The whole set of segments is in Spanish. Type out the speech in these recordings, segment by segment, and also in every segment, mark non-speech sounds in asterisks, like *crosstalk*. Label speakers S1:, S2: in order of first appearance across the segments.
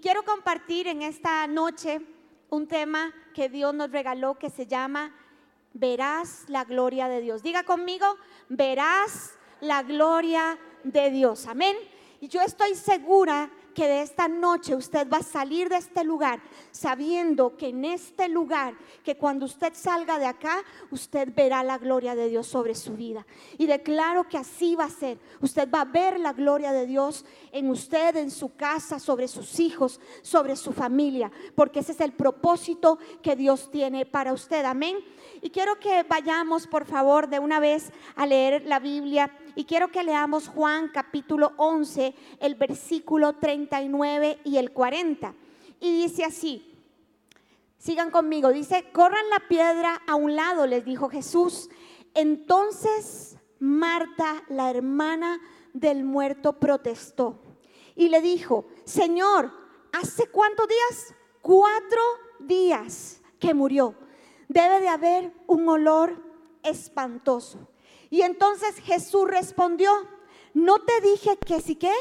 S1: quiero compartir en esta noche un tema que Dios nos regaló que se llama Verás la gloria de Dios. Diga conmigo, verás la gloria de Dios. Amén. Y yo estoy segura que de esta noche usted va a salir de este lugar sabiendo que en este lugar, que cuando usted salga de acá, usted verá la gloria de Dios sobre su vida. Y declaro que así va a ser. Usted va a ver la gloria de Dios en usted, en su casa, sobre sus hijos, sobre su familia, porque ese es el propósito que Dios tiene para usted. Amén. Y quiero que vayamos, por favor, de una vez a leer la Biblia. Y quiero que leamos Juan capítulo 11, el versículo 39 y el 40. Y dice así, sigan conmigo, dice, corran la piedra a un lado, les dijo Jesús. Entonces Marta, la hermana del muerto, protestó y le dijo, Señor, ¿hace cuántos días? Cuatro días que murió debe de haber un olor espantoso. Y entonces Jesús respondió, no te dije que si qué,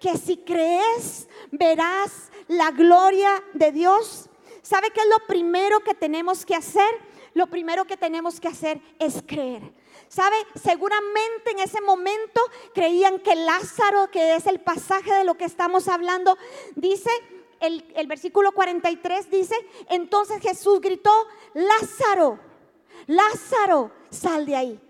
S1: que si crees verás la gloria de Dios. ¿Sabe qué es lo primero que tenemos que hacer? Lo primero que tenemos que hacer es creer. ¿Sabe? Seguramente en ese momento creían que Lázaro, que es el pasaje de lo que estamos hablando, dice el, versículo 43 dice, entonces Jesús gritó, Lázaro, Lázaro, sal de ahí.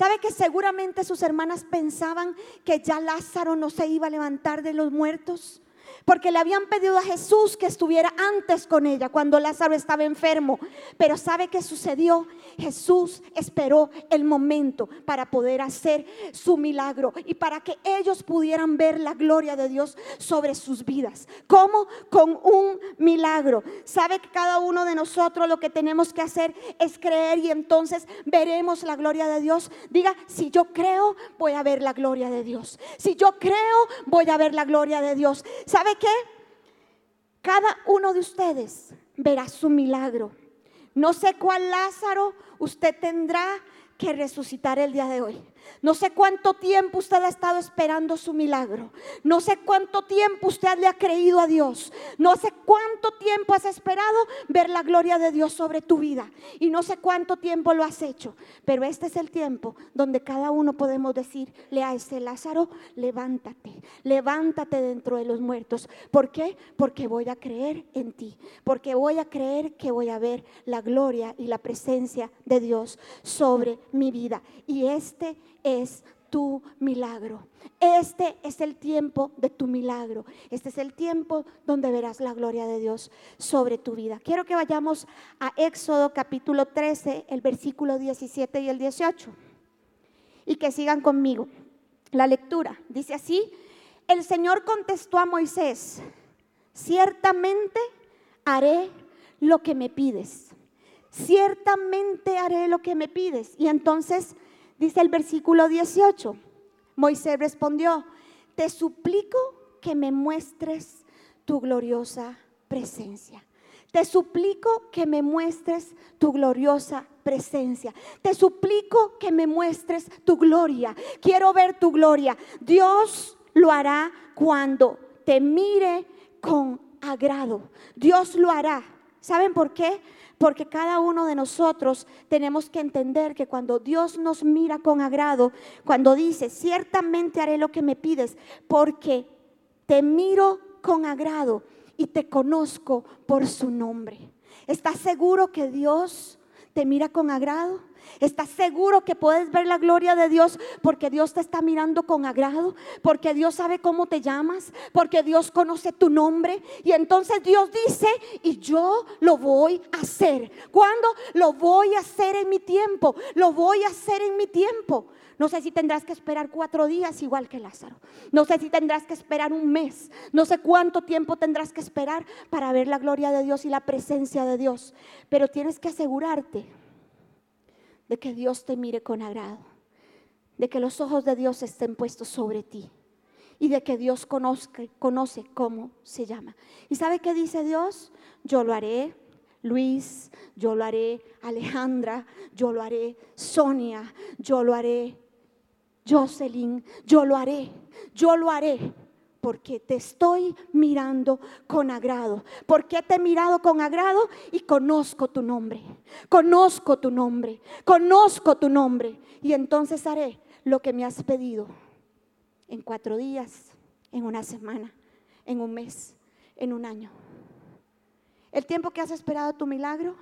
S1: ¿Sabe que seguramente sus hermanas pensaban que ya Lázaro no se iba a levantar de los muertos? Porque le habían pedido a Jesús que estuviera antes con ella cuando Lázaro estaba enfermo. Pero ¿sabe qué sucedió? Jesús esperó el momento para poder hacer su milagro y para que ellos pudieran ver la gloria de Dios sobre sus vidas. ¿Cómo? Con un milagro. ¿Sabe que cada uno de nosotros lo que tenemos que hacer es creer y entonces veremos la gloria de Dios? Diga, si yo creo, voy a ver la gloria de Dios. Si yo creo, voy a ver la gloria de Dios. ¿Sabe ¿Sabe qué? Cada uno de ustedes verá su milagro. No sé cuál Lázaro usted tendrá que resucitar el día de hoy. No sé cuánto tiempo usted ha estado esperando su milagro. No sé cuánto tiempo usted le ha creído a Dios. No sé cuánto tiempo has esperado ver la gloria de Dios sobre tu vida. Y no sé cuánto tiempo lo has hecho. Pero este es el tiempo donde cada uno podemos decirle a ese Lázaro, levántate, levántate dentro de los muertos. ¿Por qué? Porque voy a creer en ti. Porque voy a creer que voy a ver la gloria y la presencia de Dios sobre mi vida. Y este es tu milagro. Este es el tiempo de tu milagro. Este es el tiempo donde verás la gloria de Dios sobre tu vida. Quiero que vayamos a Éxodo capítulo 13, el versículo 17 y el 18. Y que sigan conmigo. La lectura dice así, el Señor contestó a Moisés, ciertamente haré lo que me pides. Ciertamente haré lo que me pides. Y entonces Dice el versículo 18, Moisés respondió, te suplico que me muestres tu gloriosa presencia. Te suplico que me muestres tu gloriosa presencia. Te suplico que me muestres tu gloria. Quiero ver tu gloria. Dios lo hará cuando te mire con agrado. Dios lo hará. ¿Saben por qué? Porque cada uno de nosotros tenemos que entender que cuando Dios nos mira con agrado, cuando dice, ciertamente haré lo que me pides, porque te miro con agrado y te conozco por su nombre. ¿Estás seguro que Dios te mira con agrado? ¿Estás seguro que puedes ver la gloria de Dios porque Dios te está mirando con agrado? Porque Dios sabe cómo te llamas, porque Dios conoce tu nombre. Y entonces Dios dice, y yo lo voy a hacer. ¿Cuándo? Lo voy a hacer en mi tiempo. Lo voy a hacer en mi tiempo. No sé si tendrás que esperar cuatro días igual que Lázaro. No sé si tendrás que esperar un mes. No sé cuánto tiempo tendrás que esperar para ver la gloria de Dios y la presencia de Dios. Pero tienes que asegurarte de que Dios te mire con agrado, de que los ojos de Dios estén puestos sobre ti y de que Dios conozca, conoce cómo se llama. ¿Y sabe qué dice Dios? Yo lo haré, Luis, yo lo haré, Alejandra, yo lo haré, Sonia, yo lo haré, Jocelyn, yo lo haré, yo lo haré, porque te estoy mirando con agrado. Porque te he mirado con agrado y conozco tu nombre. Conozco tu nombre. Conozco tu nombre. Y entonces haré lo que me has pedido en cuatro días, en una semana, en un mes, en un año. El tiempo que has esperado tu milagro,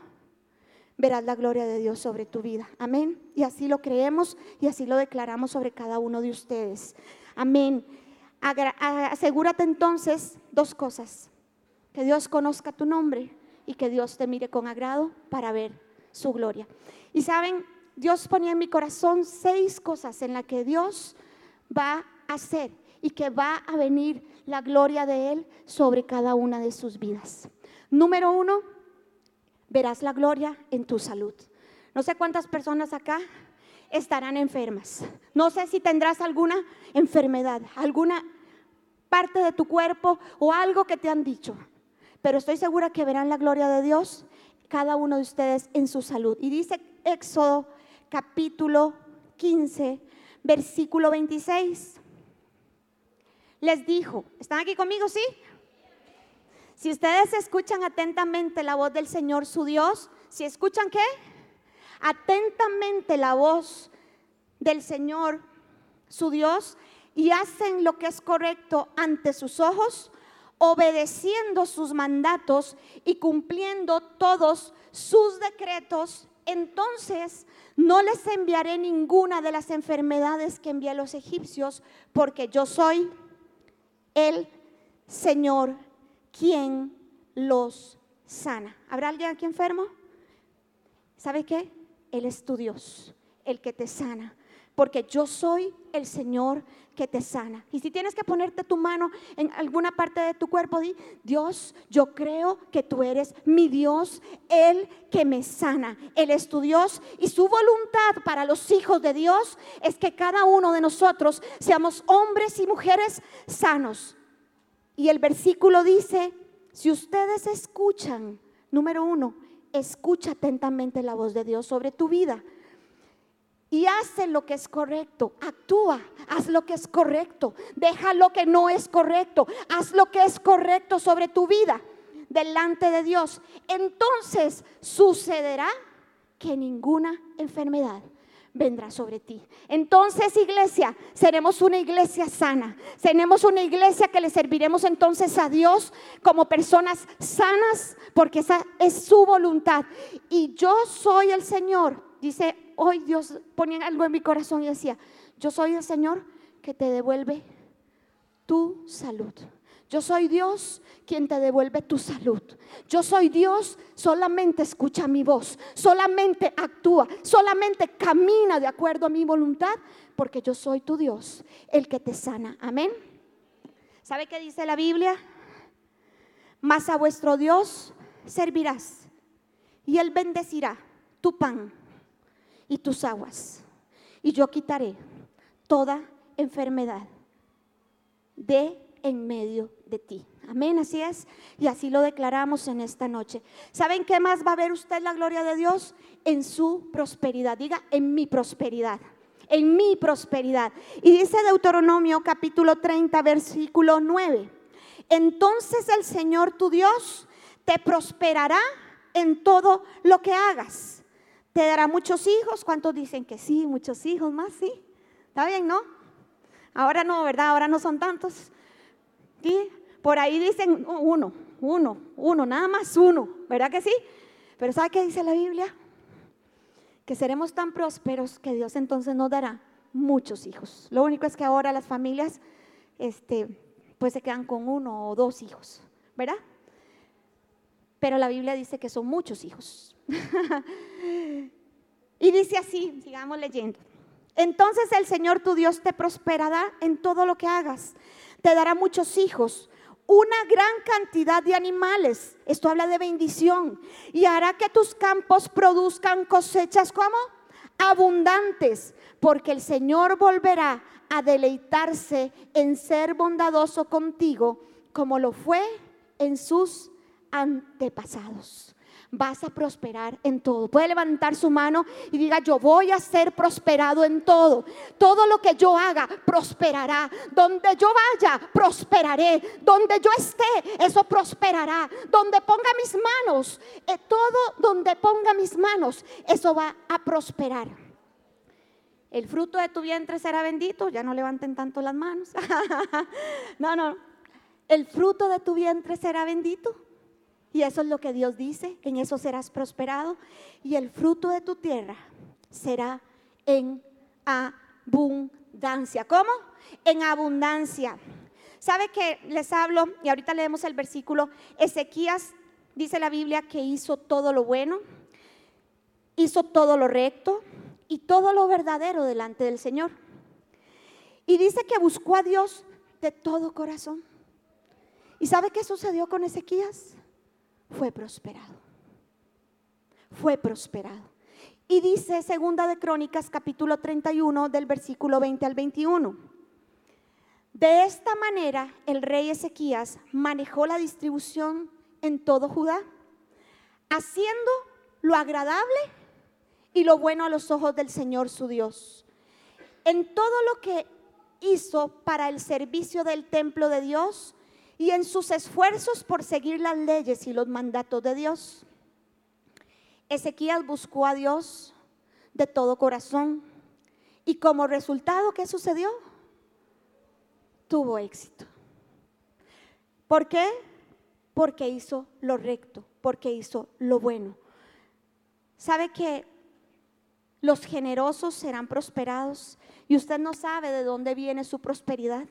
S1: verás la gloria de Dios sobre tu vida. Amén. Y así lo creemos y así lo declaramos sobre cada uno de ustedes. Amén asegúrate entonces dos cosas. Que Dios conozca tu nombre y que Dios te mire con agrado para ver su gloria. Y saben, Dios ponía en mi corazón seis cosas en las que Dios va a hacer y que va a venir la gloria de Él sobre cada una de sus vidas. Número uno, verás la gloria en tu salud. No sé cuántas personas acá estarán enfermas. No sé si tendrás alguna enfermedad, alguna parte de tu cuerpo o algo que te han dicho. Pero estoy segura que verán la gloria de Dios cada uno de ustedes en su salud. Y dice Éxodo capítulo 15, versículo 26. Les dijo, ¿están aquí conmigo? Sí. Si ustedes escuchan atentamente la voz del Señor su Dios, si escuchan qué? Atentamente la voz del Señor, su Dios, y hacen lo que es correcto ante sus ojos, obedeciendo sus mandatos y cumpliendo todos sus decretos, entonces no les enviaré ninguna de las enfermedades que envié a los egipcios, porque yo soy el Señor quien los sana. ¿Habrá alguien aquí enfermo? ¿Sabe qué? Él es tu Dios, el que te sana. Porque yo soy el Señor que te sana. Y si tienes que ponerte tu mano en alguna parte de tu cuerpo, di, Dios, yo creo que tú eres mi Dios, el que me sana. Él es tu Dios y su voluntad para los hijos de Dios es que cada uno de nosotros seamos hombres y mujeres sanos. Y el versículo dice, si ustedes escuchan, número uno, escucha atentamente la voz de Dios sobre tu vida. Y hace lo que es correcto, actúa, haz lo que es correcto, deja lo que no es correcto, haz lo que es correcto sobre tu vida delante de Dios. Entonces sucederá que ninguna enfermedad vendrá sobre ti. Entonces, iglesia, seremos una iglesia sana. Seremos una iglesia que le serviremos entonces a Dios como personas sanas, porque esa es su voluntad. Y yo soy el Señor. Dice, hoy Dios ponía algo en mi corazón y decía, yo soy el Señor que te devuelve tu salud. Yo soy Dios quien te devuelve tu salud. Yo soy Dios, solamente escucha mi voz, solamente actúa, solamente camina de acuerdo a mi voluntad, porque yo soy tu Dios, el que te sana. Amén. ¿Sabe qué dice la Biblia? Mas a vuestro Dios servirás y Él bendecirá tu pan y tus aguas. Y yo quitaré toda enfermedad de en medio de ti. Amén, así es. Y así lo declaramos en esta noche. ¿Saben qué más va a ver usted la gloria de Dios? En su prosperidad. Diga, en mi prosperidad. En mi prosperidad. Y dice Deuteronomio capítulo 30, versículo 9. Entonces el Señor tu Dios te prosperará en todo lo que hagas. Te dará muchos hijos. ¿Cuántos dicen que sí? Muchos hijos más, sí. ¿Está bien, no? Ahora no, ¿verdad? Ahora no son tantos. ¿Sí? Por ahí dicen uno, uno, uno, nada más uno, ¿verdad que sí? Pero ¿sabe qué dice la Biblia? Que seremos tan prósperos que Dios entonces nos dará muchos hijos. Lo único es que ahora las familias este, pues se quedan con uno o dos hijos, ¿verdad? Pero la Biblia dice que son muchos hijos. *laughs* y dice así, sigamos leyendo. Entonces el Señor tu Dios te prosperará en todo lo que hagas te dará muchos hijos, una gran cantidad de animales. Esto habla de bendición. Y hará que tus campos produzcan cosechas como abundantes, porque el Señor volverá a deleitarse en ser bondadoso contigo, como lo fue en sus antepasados. Vas a prosperar en todo. Puede levantar su mano y diga, yo voy a ser prosperado en todo. Todo lo que yo haga prosperará. Donde yo vaya, prosperaré. Donde yo esté, eso prosperará. Donde ponga mis manos, eh, todo donde ponga mis manos, eso va a prosperar. El fruto de tu vientre será bendito. Ya no levanten tanto las manos. *laughs* no, no. El fruto de tu vientre será bendito. Y eso es lo que Dios dice, en eso serás prosperado. Y el fruto de tu tierra será en abundancia. ¿Cómo? En abundancia. ¿Sabe que les hablo? Y ahorita leemos el versículo. Ezequías dice la Biblia que hizo todo lo bueno, hizo todo lo recto y todo lo verdadero delante del Señor. Y dice que buscó a Dios de todo corazón. ¿Y sabe qué sucedió con Ezequías? Fue prosperado. Fue prosperado. Y dice segunda de Crónicas capítulo 31 del versículo 20 al 21. De esta manera el rey Ezequías manejó la distribución en todo Judá, haciendo lo agradable y lo bueno a los ojos del Señor su Dios. En todo lo que hizo para el servicio del templo de Dios, y en sus esfuerzos por seguir las leyes y los mandatos de Dios. Ezequías buscó a Dios de todo corazón y como resultado, ¿qué sucedió? Tuvo éxito. ¿Por qué? Porque hizo lo recto, porque hizo lo bueno. ¿Sabe que los generosos serán prosperados y usted no sabe de dónde viene su prosperidad?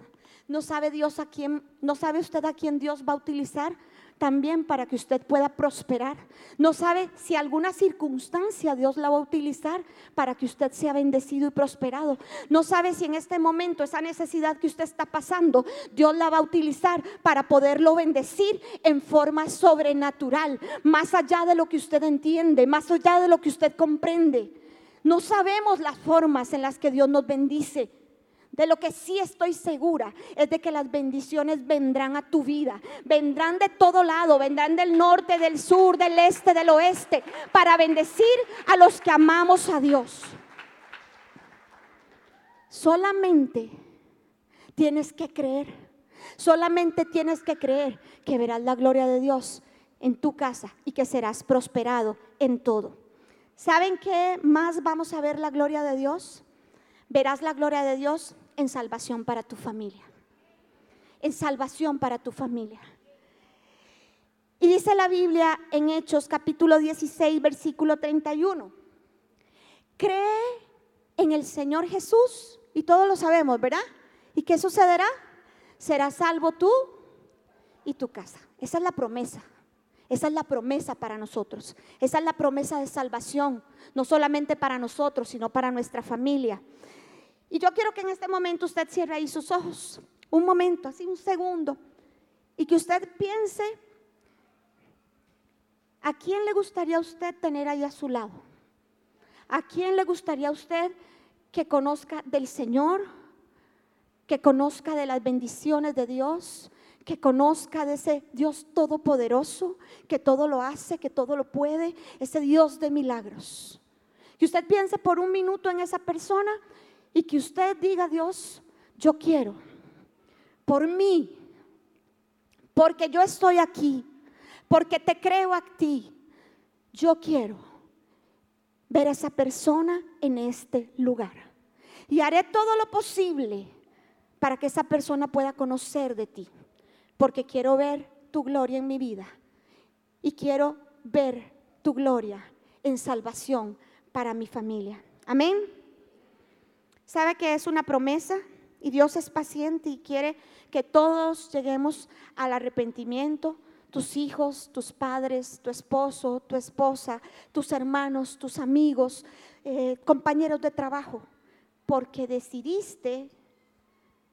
S1: No sabe Dios a quién, no sabe usted a quién Dios va a utilizar también para que usted pueda prosperar. No sabe si alguna circunstancia Dios la va a utilizar para que usted sea bendecido y prosperado. No sabe si en este momento esa necesidad que usted está pasando, Dios la va a utilizar para poderlo bendecir en forma sobrenatural, más allá de lo que usted entiende, más allá de lo que usted comprende. No sabemos las formas en las que Dios nos bendice. De lo que sí estoy segura es de que las bendiciones vendrán a tu vida. Vendrán de todo lado, vendrán del norte, del sur, del este, del oeste, para bendecir a los que amamos a Dios. Solamente tienes que creer, solamente tienes que creer que verás la gloria de Dios en tu casa y que serás prosperado en todo. ¿Saben qué más vamos a ver la gloria de Dios? Verás la gloria de Dios en salvación para tu familia. En salvación para tu familia. Y dice la Biblia en Hechos capítulo 16, versículo 31. Cree en el Señor Jesús y todos lo sabemos, ¿verdad? ¿Y qué sucederá? Serás salvo tú y tu casa. Esa es la promesa. Esa es la promesa para nosotros. Esa es la promesa de salvación, no solamente para nosotros, sino para nuestra familia. Y yo quiero que en este momento usted cierre ahí sus ojos, un momento, así un segundo, y que usted piense a quién le gustaría usted tener ahí a su lado. ¿A quién le gustaría usted que conozca del Señor, que conozca de las bendiciones de Dios, que conozca de ese Dios todopoderoso, que todo lo hace, que todo lo puede, ese Dios de milagros? Que usted piense por un minuto en esa persona y que usted diga, Dios, yo quiero, por mí, porque yo estoy aquí, porque te creo a ti, yo quiero ver a esa persona en este lugar. Y haré todo lo posible para que esa persona pueda conocer de ti, porque quiero ver tu gloria en mi vida y quiero ver tu gloria en salvación para mi familia. Amén. ¿Sabe que es una promesa? Y Dios es paciente y quiere que todos lleguemos al arrepentimiento. Tus hijos, tus padres, tu esposo, tu esposa, tus hermanos, tus amigos, eh, compañeros de trabajo, porque decidiste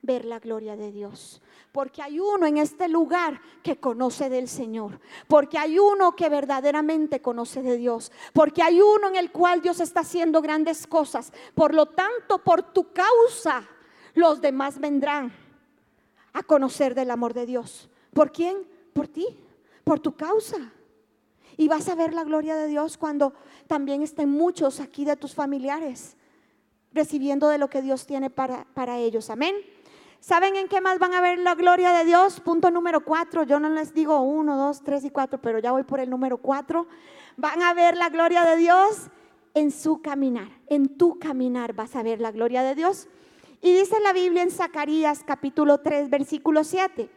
S1: ver la gloria de Dios. Porque hay uno en este lugar que conoce del Señor. Porque hay uno que verdaderamente conoce de Dios. Porque hay uno en el cual Dios está haciendo grandes cosas. Por lo tanto, por tu causa, los demás vendrán a conocer del amor de Dios. ¿Por quién? Por ti, por tu causa. Y vas a ver la gloria de Dios cuando también estén muchos aquí de tus familiares recibiendo de lo que Dios tiene para, para ellos. Amén. ¿Saben en qué más van a ver la gloria de Dios? Punto número cuatro. Yo no les digo uno, dos, tres y cuatro, pero ya voy por el número cuatro. Van a ver la gloria de Dios en su caminar. En tu caminar vas a ver la gloria de Dios. Y dice la Biblia en Zacarías capítulo 3, versículo 7.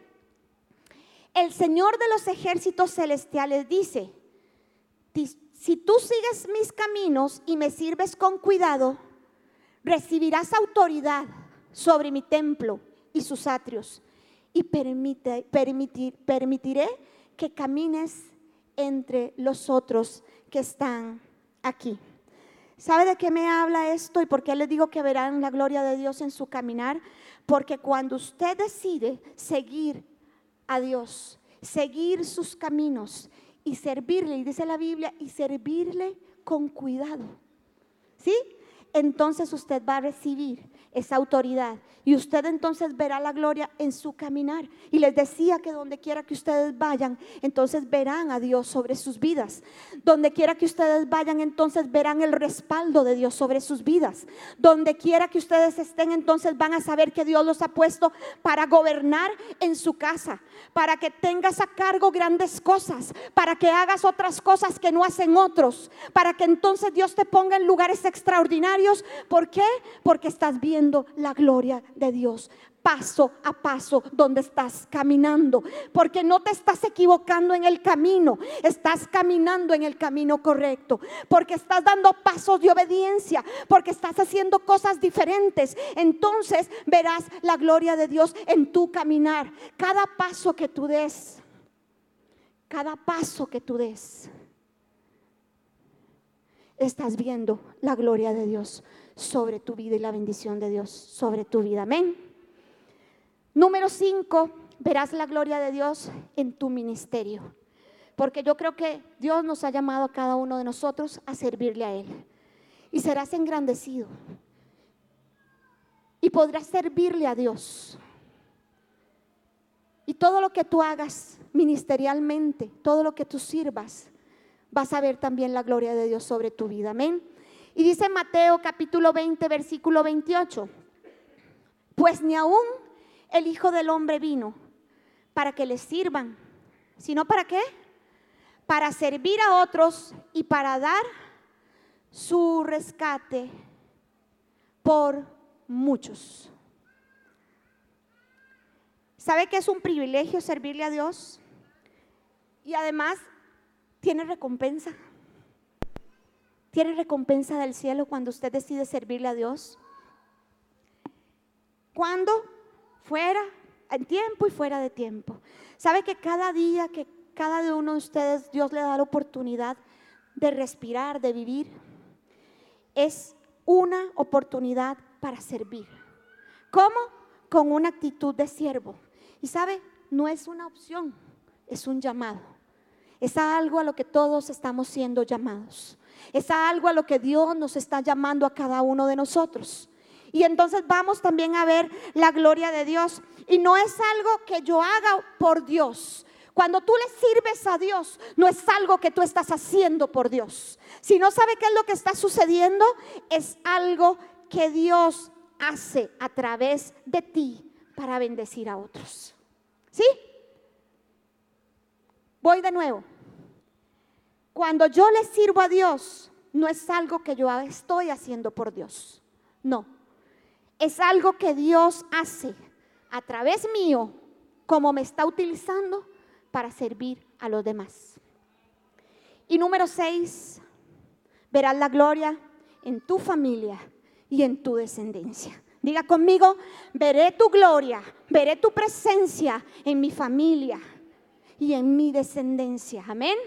S1: El Señor de los ejércitos celestiales dice, si tú sigues mis caminos y me sirves con cuidado, recibirás autoridad sobre mi templo y sus atrios y permite, permitir, permitiré que camines entre los otros que están aquí. ¿Sabe de qué me habla esto y por qué les digo que verán la gloria de Dios en su caminar? Porque cuando usted decide seguir a Dios, seguir sus caminos y servirle, y dice la Biblia, y servirle con cuidado, ¿sí? Entonces usted va a recibir esa autoridad. Y usted entonces verá la gloria en su caminar. Y les decía que donde quiera que ustedes vayan, entonces verán a Dios sobre sus vidas. Donde quiera que ustedes vayan, entonces verán el respaldo de Dios sobre sus vidas. Donde quiera que ustedes estén, entonces van a saber que Dios los ha puesto para gobernar en su casa, para que tengas a cargo grandes cosas, para que hagas otras cosas que no hacen otros, para que entonces Dios te ponga en lugares extraordinarios. ¿Por qué? Porque estás viendo la gloria de Dios paso a paso donde estás caminando, porque no te estás equivocando en el camino, estás caminando en el camino correcto, porque estás dando pasos de obediencia, porque estás haciendo cosas diferentes. Entonces verás la gloria de Dios en tu caminar. Cada paso que tú des, cada paso que tú des, estás viendo la gloria de Dios sobre tu vida y la bendición de Dios sobre tu vida. Amén. Número cinco, verás la gloria de Dios en tu ministerio. Porque yo creo que Dios nos ha llamado a cada uno de nosotros a servirle a Él. Y serás engrandecido. Y podrás servirle a Dios. Y todo lo que tú hagas ministerialmente, todo lo que tú sirvas, vas a ver también la gloria de Dios sobre tu vida. Amén. Y dice Mateo capítulo 20, versículo 28, pues ni aún el Hijo del Hombre vino para que le sirvan, sino para qué? Para servir a otros y para dar su rescate por muchos. ¿Sabe que es un privilegio servirle a Dios? Y además tiene recompensa. ¿Tiene recompensa del cielo cuando usted decide servirle a Dios? ¿Cuándo? Fuera, en tiempo y fuera de tiempo. ¿Sabe que cada día que cada uno de ustedes Dios le da la oportunidad de respirar, de vivir? Es una oportunidad para servir. ¿Cómo? Con una actitud de siervo. Y sabe, no es una opción, es un llamado. Es algo a lo que todos estamos siendo llamados. Es algo a lo que Dios nos está llamando a cada uno de nosotros. Y entonces vamos también a ver la gloria de Dios. Y no es algo que yo haga por Dios. Cuando tú le sirves a Dios, no es algo que tú estás haciendo por Dios. Si no sabe qué es lo que está sucediendo, es algo que Dios hace a través de ti para bendecir a otros. ¿Sí? Voy de nuevo. Cuando yo le sirvo a Dios, no es algo que yo estoy haciendo por Dios. No. Es algo que Dios hace a través mío, como me está utilizando para servir a los demás. Y número seis, verás la gloria en tu familia y en tu descendencia. Diga conmigo, veré tu gloria, veré tu presencia en mi familia y en mi descendencia. Amén.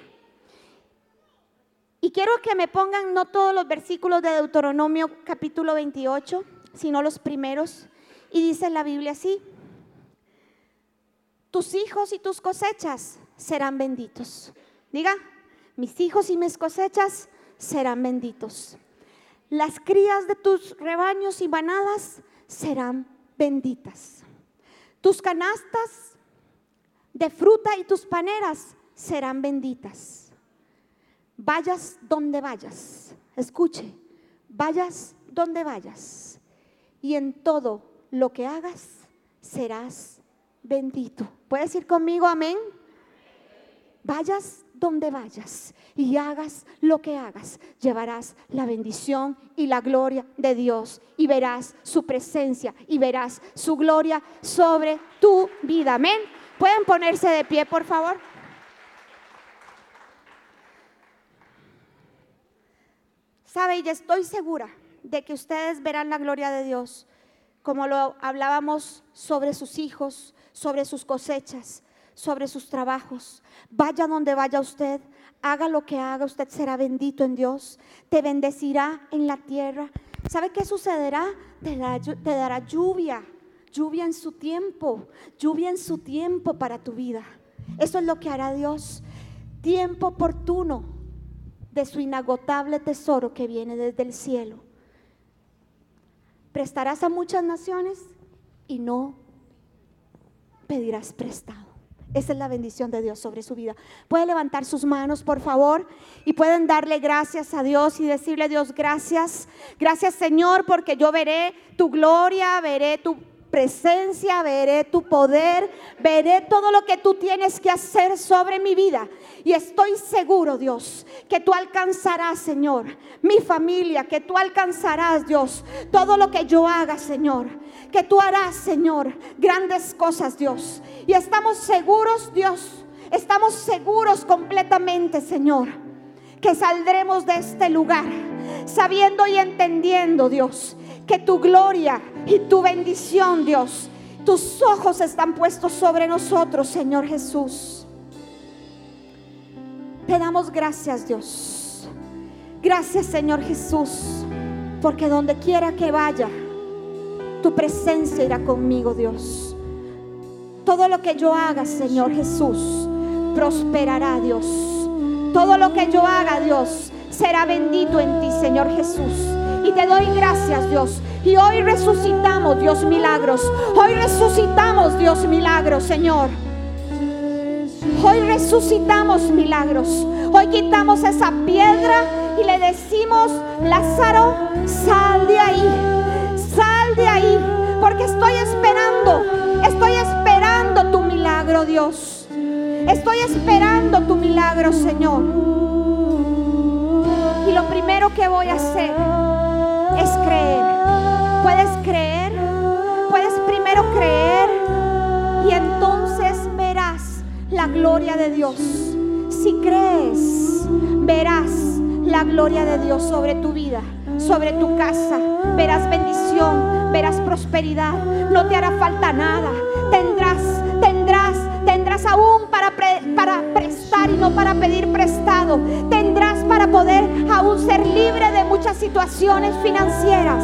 S1: Y quiero que me pongan no todos los versículos de Deuteronomio capítulo 28, sino los primeros. Y dice la Biblia así, tus hijos y tus cosechas serán benditos. Diga, mis hijos y mis cosechas serán benditos. Las crías de tus rebaños y manadas serán benditas. Tus canastas de fruta y tus paneras serán benditas vayas donde vayas, escuche, vayas donde vayas y en todo lo que hagas serás bendito. ¿Puedes ir conmigo? Amén. Vayas donde vayas y hagas lo que hagas, llevarás la bendición y la gloria de Dios y verás su presencia y verás su gloria sobre tu vida. Amén. ¿Pueden ponerse de pie, por favor? Sabe, y estoy segura de que ustedes verán la gloria de Dios, como lo hablábamos sobre sus hijos, sobre sus cosechas, sobre sus trabajos. Vaya donde vaya usted, haga lo que haga, usted será bendito en Dios, te bendecirá en la tierra. ¿Sabe qué sucederá? Te dará, lluvia, lluvia en su tiempo, lluvia en su tiempo para tu vida. Eso es lo que hará Dios. Tiempo oportuno de su inagotable tesoro que viene desde el cielo. Prestarás a muchas naciones y no pedirás prestado. Esa es la bendición de Dios sobre su vida. Puede levantar sus manos, por favor, y pueden darle gracias a Dios y decirle, Dios, gracias. Gracias, Señor, porque yo veré tu gloria, veré tu presencia, veré tu poder, veré todo lo que tú tienes que hacer sobre mi vida. Y estoy seguro, Dios, que tú alcanzarás, Señor, mi familia, que tú alcanzarás, Dios, todo lo que yo haga, Señor. Que tú harás, Señor, grandes cosas, Dios. Y estamos seguros, Dios, estamos seguros completamente, Señor, que saldremos de este lugar sabiendo y entendiendo, Dios, que tu gloria y tu bendición, Dios, tus ojos están puestos sobre nosotros, Señor Jesús. Te damos gracias, Dios. Gracias, Señor Jesús, porque donde quiera que vaya, tu presencia irá conmigo, Dios. Todo lo que yo haga, Señor Jesús, prosperará, Dios. Todo lo que yo haga, Dios, será bendito en ti, Señor Jesús. Y te doy gracias, Dios. Y hoy resucitamos, Dios, milagros. Hoy resucitamos, Dios, milagros, Señor. Hoy resucitamos milagros. Hoy quitamos esa piedra y le decimos, Lázaro, sal de ahí. Sal de ahí. Porque estoy esperando. Estoy esperando tu milagro, Dios. Estoy esperando tu milagro, Señor. Y lo primero que voy a hacer gloria de Dios. Si crees, verás la gloria de Dios sobre tu vida, sobre tu casa. Verás bendición, verás prosperidad. No te hará falta nada. Tendrás, tendrás, tendrás aún para, para prestar y no para pedir prestado. Tendrás para poder aún ser libre de muchas situaciones financieras.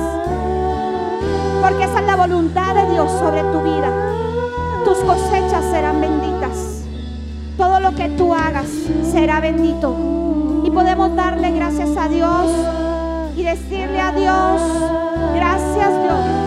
S1: Porque esa es la voluntad de Dios sobre tu vida. Tus cosechas serán benditas. Todo lo que tú hagas será bendito. Y podemos darle gracias a Dios y decirle a Dios, gracias